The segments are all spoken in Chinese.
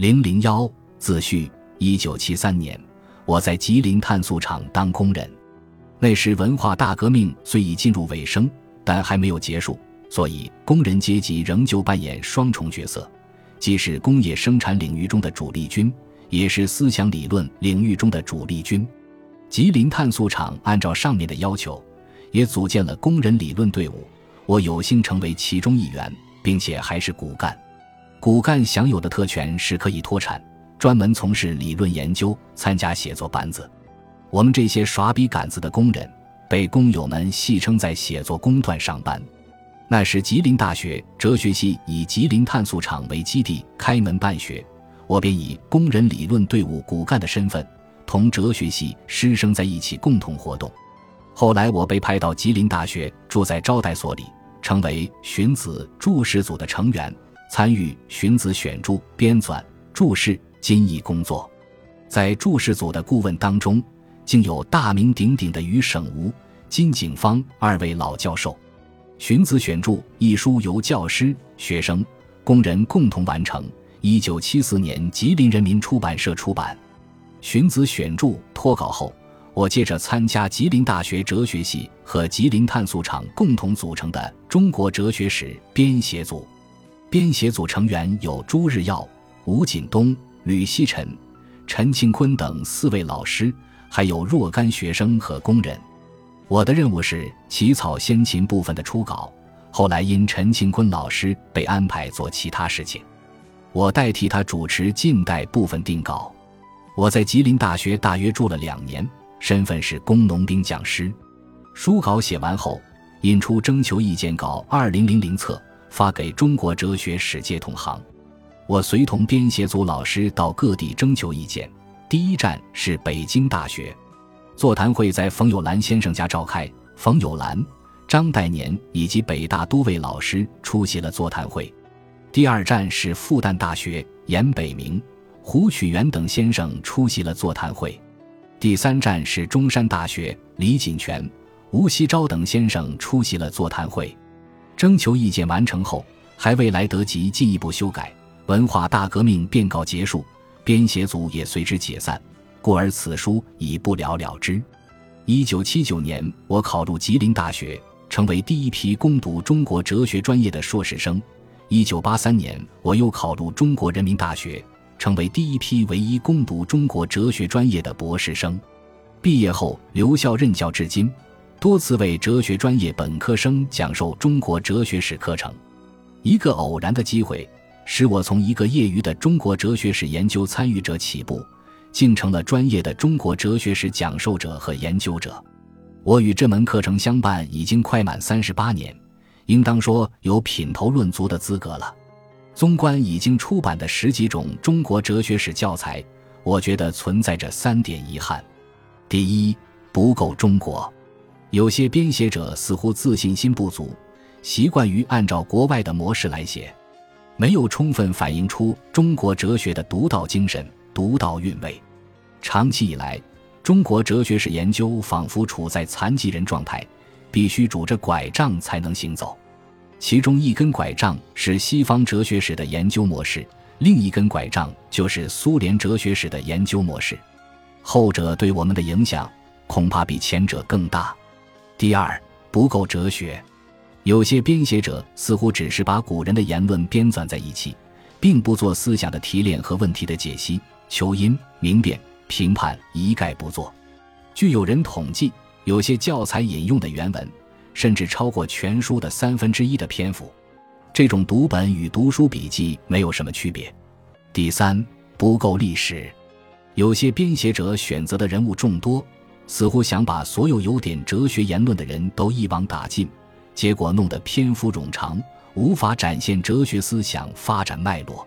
零零幺自序：一九七三年，我在吉林碳素厂当工人。那时文化大革命虽已进入尾声，但还没有结束，所以工人阶级仍旧扮演双重角色，既是工业生产领域中的主力军，也是思想理论领域中的主力军。吉林碳素厂按照上面的要求，也组建了工人理论队伍，我有幸成为其中一员，并且还是骨干。骨干享有的特权是可以脱产，专门从事理论研究，参加写作班子。我们这些耍笔杆子的工人，被工友们戏称在写作工段上班。那时吉林大学哲学系以吉林碳素厂为基地开门办学，我便以工人理论队伍骨干的身份，同哲学系师生在一起共同活动。后来我被派到吉林大学，住在招待所里，成为荀子注释组的成员。参与荀子选注、编纂、注释、金译工作，在注释组的顾问当中，竟有大名鼎鼎的于省吾、金景方二位老教授。荀子选注一书由教师、学生、工人共同完成，一九七四年吉林人民出版社出版。荀子选注脱稿后，我接着参加吉林大学哲学系和吉林碳素厂共同组成的中国哲学史编写组。编写组成员有朱日耀、吴锦东、吕锡臣、陈庆坤等四位老师，还有若干学生和工人。我的任务是起草先秦部分的初稿，后来因陈庆坤老师被安排做其他事情，我代替他主持近代部分定稿。我在吉林大学大约住了两年，身份是工农兵讲师。书稿写完后，印出征求意见稿二零零零册。发给中国哲学史界同行，我随同编写组老师到各地征求意见。第一站是北京大学，座谈会在冯友兰先生家召开，冯友兰、张岱年以及北大多位老师出席了座谈会。第二站是复旦大学，严北明、胡曲元等先生出席了座谈会。第三站是中山大学，李锦泉、吴锡昭等先生出席了座谈会。征求意见完成后，还未来得及进一步修改。文化大革命便告结束，编写组也随之解散，故而此书已不了了之。一九七九年，我考入吉林大学，成为第一批攻读中国哲学专业的硕士生。一九八三年，我又考入中国人民大学，成为第一批唯一攻读中国哲学专业的博士生。毕业后留校任教至今。多次为哲学专业本科生讲授中国哲学史课程，一个偶然的机会使我从一个业余的中国哲学史研究参与者起步，竟成了专业的中国哲学史讲授者和研究者。我与这门课程相伴已经快满三十八年，应当说有品头论足的资格了。纵观已经出版的十几种中国哲学史教材，我觉得存在着三点遗憾：第一，不够中国。有些编写者似乎自信心不足，习惯于按照国外的模式来写，没有充分反映出中国哲学的独到精神、独到韵味。长期以来，中国哲学史研究仿佛处在残疾人状态，必须拄着拐杖才能行走。其中一根拐杖是西方哲学史的研究模式，另一根拐杖就是苏联哲学史的研究模式。后者对我们的影响恐怕比前者更大。第二，不够哲学，有些编写者似乎只是把古人的言论编纂在一起，并不做思想的提炼和问题的解析、求因、明辨、评判，一概不做。据有人统计，有些教材引用的原文甚至超过全书的三分之一的篇幅。这种读本与读书笔记没有什么区别。第三，不够历史，有些编写者选择的人物众多。似乎想把所有有点哲学言论的人都一网打尽，结果弄得篇幅冗长，无法展现哲学思想发展脉络。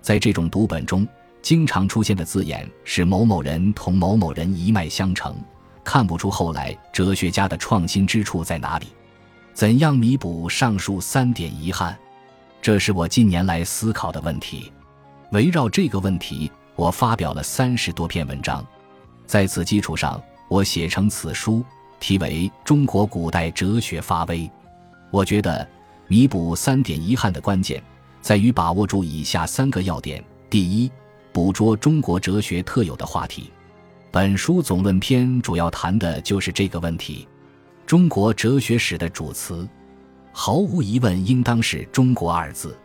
在这种读本中，经常出现的字眼是某某人同某某人一脉相承，看不出后来哲学家的创新之处在哪里。怎样弥补上述三点遗憾？这是我近年来思考的问题。围绕这个问题，我发表了三十多篇文章。在此基础上。我写成此书，题为《中国古代哲学发威》。我觉得弥补三点遗憾的关键，在于把握住以下三个要点：第一，捕捉中国哲学特有的话题。本书总论篇主要谈的就是这个问题。中国哲学史的主词，毫无疑问应当是“中国”二字。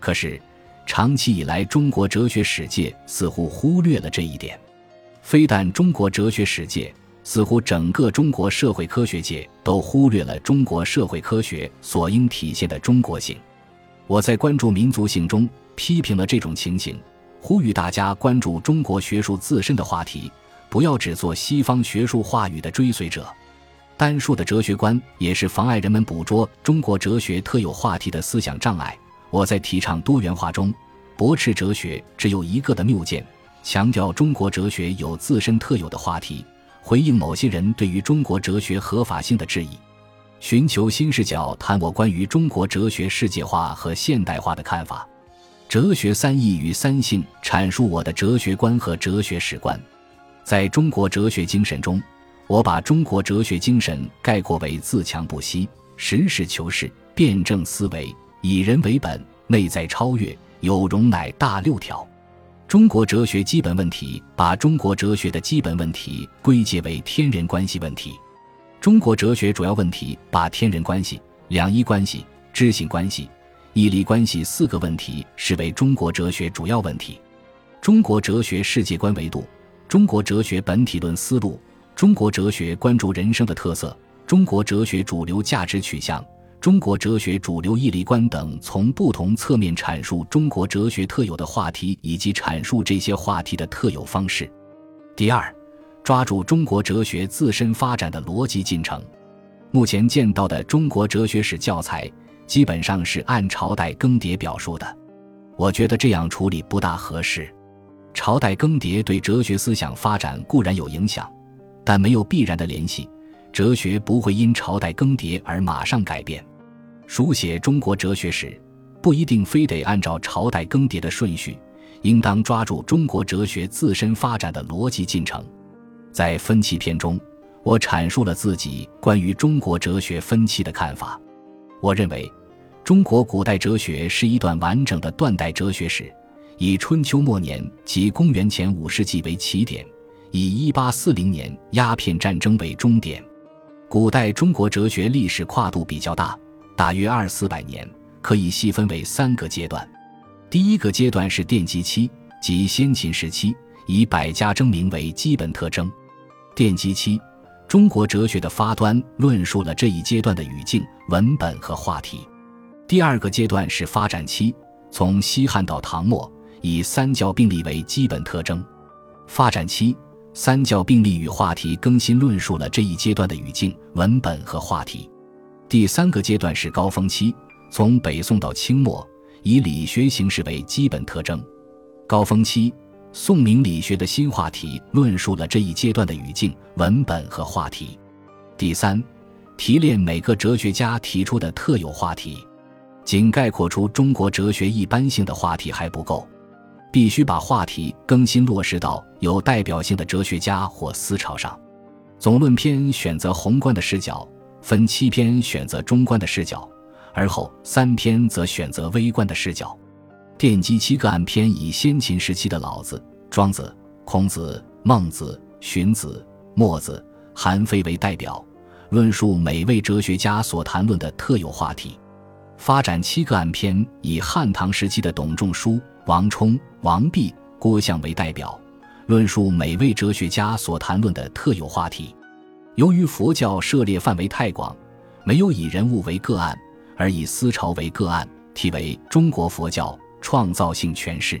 可是，长期以来，中国哲学史界似乎忽略了这一点。非但中国哲学史界，似乎整个中国社会科学界都忽略了中国社会科学所应体现的中国性。我在关注民族性中批评了这种情形，呼吁大家关注中国学术自身的话题，不要只做西方学术话语的追随者。单数的哲学观也是妨碍人们捕捉中国哲学特有话题的思想障碍。我在提倡多元化中，驳斥哲学只有一个的谬见，强调中国哲学有自身特有的话题，回应某些人对于中国哲学合法性的质疑，寻求新视角谈我关于中国哲学世界化和现代化的看法。哲学三义与三性阐述我的哲学观和哲学史观，在中国哲学精神中。我把中国哲学精神概括为自强不息、实事求是、辩证思维、以人为本、内在超越、有容乃大六条。中国哲学基本问题把中国哲学的基本问题归结为天人关系问题。中国哲学主要问题把天人关系、两一关系、知性关系、义理关系四个问题。视为中国哲学主要问题。中国哲学世界观维度、中国哲学本体论思路。中国哲学关注人生的特色，中国哲学主流价值取向，中国哲学主流义理观等，从不同侧面阐述中国哲学特有的话题以及阐述这些话题的特有方式。第二，抓住中国哲学自身发展的逻辑进程。目前见到的中国哲学史教材基本上是按朝代更迭表述的，我觉得这样处理不大合适。朝代更迭对哲学思想发展固然有影响。但没有必然的联系，哲学不会因朝代更迭而马上改变。书写中国哲学史，不一定非得按照朝代更迭的顺序，应当抓住中国哲学自身发展的逻辑进程。在分期篇中，我阐述了自己关于中国哲学分期的看法。我认为，中国古代哲学是一段完整的断代哲学史，以春秋末年及公元前五世纪为起点。以一八四零年鸦片战争为终点，古代中国哲学历史跨度比较大，大约二四百年，可以细分为三个阶段。第一个阶段是奠基期，即先秦时期，以百家争鸣为基本特征。奠基期，中国哲学的发端论述了这一阶段的语境、文本和话题。第二个阶段是发展期，从西汉到唐末，以三教并立为基本特征。发展期。三教并立与话题更新论述了这一阶段的语境、文本和话题。第三个阶段是高峰期，从北宋到清末，以理学形式为基本特征。高峰期，宋明理学的新话题论述了这一阶段的语境、文本和话题。第三，提炼每个哲学家提出的特有话题，仅概括出中国哲学一般性的话题还不够。必须把话题更新落实到有代表性的哲学家或思潮上。总论篇选择宏观的视角，分七篇选择中观的视角，而后三篇则选择微观的视角。奠基七个案篇以先秦时期的老子、庄子、孔子、孟子、荀子、墨子、韩非为代表，论述每位哲学家所谈论的特有话题。发展七个案篇以汉唐时期的董仲舒。王充、王弼、郭象为代表，论述每位哲学家所谈论的特有话题。由于佛教涉猎范围太广，没有以人物为个案，而以思潮为个案，题为《中国佛教创造性诠释》。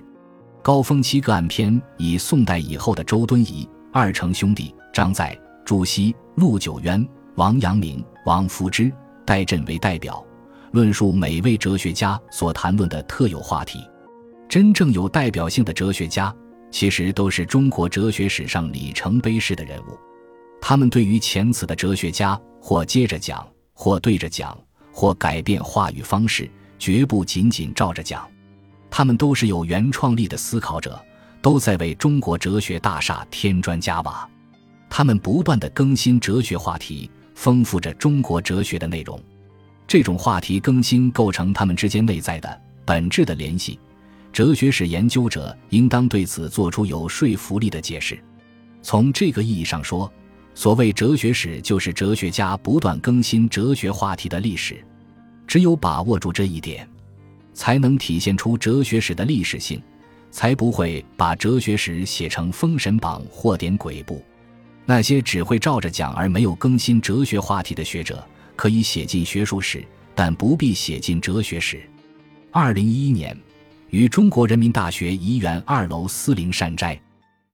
高峰期个案篇以宋代以后的周敦颐、二程兄弟、张载、朱熹、陆九渊、王阳明、王夫之、戴震为代表，论述每位哲学家所谈论的特有话题。真正有代表性的哲学家，其实都是中国哲学史上里程碑式的人物。他们对于前此的哲学家，或接着讲，或对着讲，或改变话语方式，绝不仅仅照着讲。他们都是有原创力的思考者，都在为中国哲学大厦添砖加瓦。他们不断的更新哲学话题，丰富着中国哲学的内容。这种话题更新构成他们之间内在的本质的联系。哲学史研究者应当对此做出有说服力的解释。从这个意义上说，所谓哲学史就是哲学家不断更新哲学话题的历史。只有把握住这一点，才能体现出哲学史的历史性，才不会把哲学史写成《封神榜》或点鬼部。那些只会照着讲而没有更新哲学话题的学者，可以写进学术史，但不必写进哲学史。二零一一年，于中国人民大学颐园二楼思灵善斋。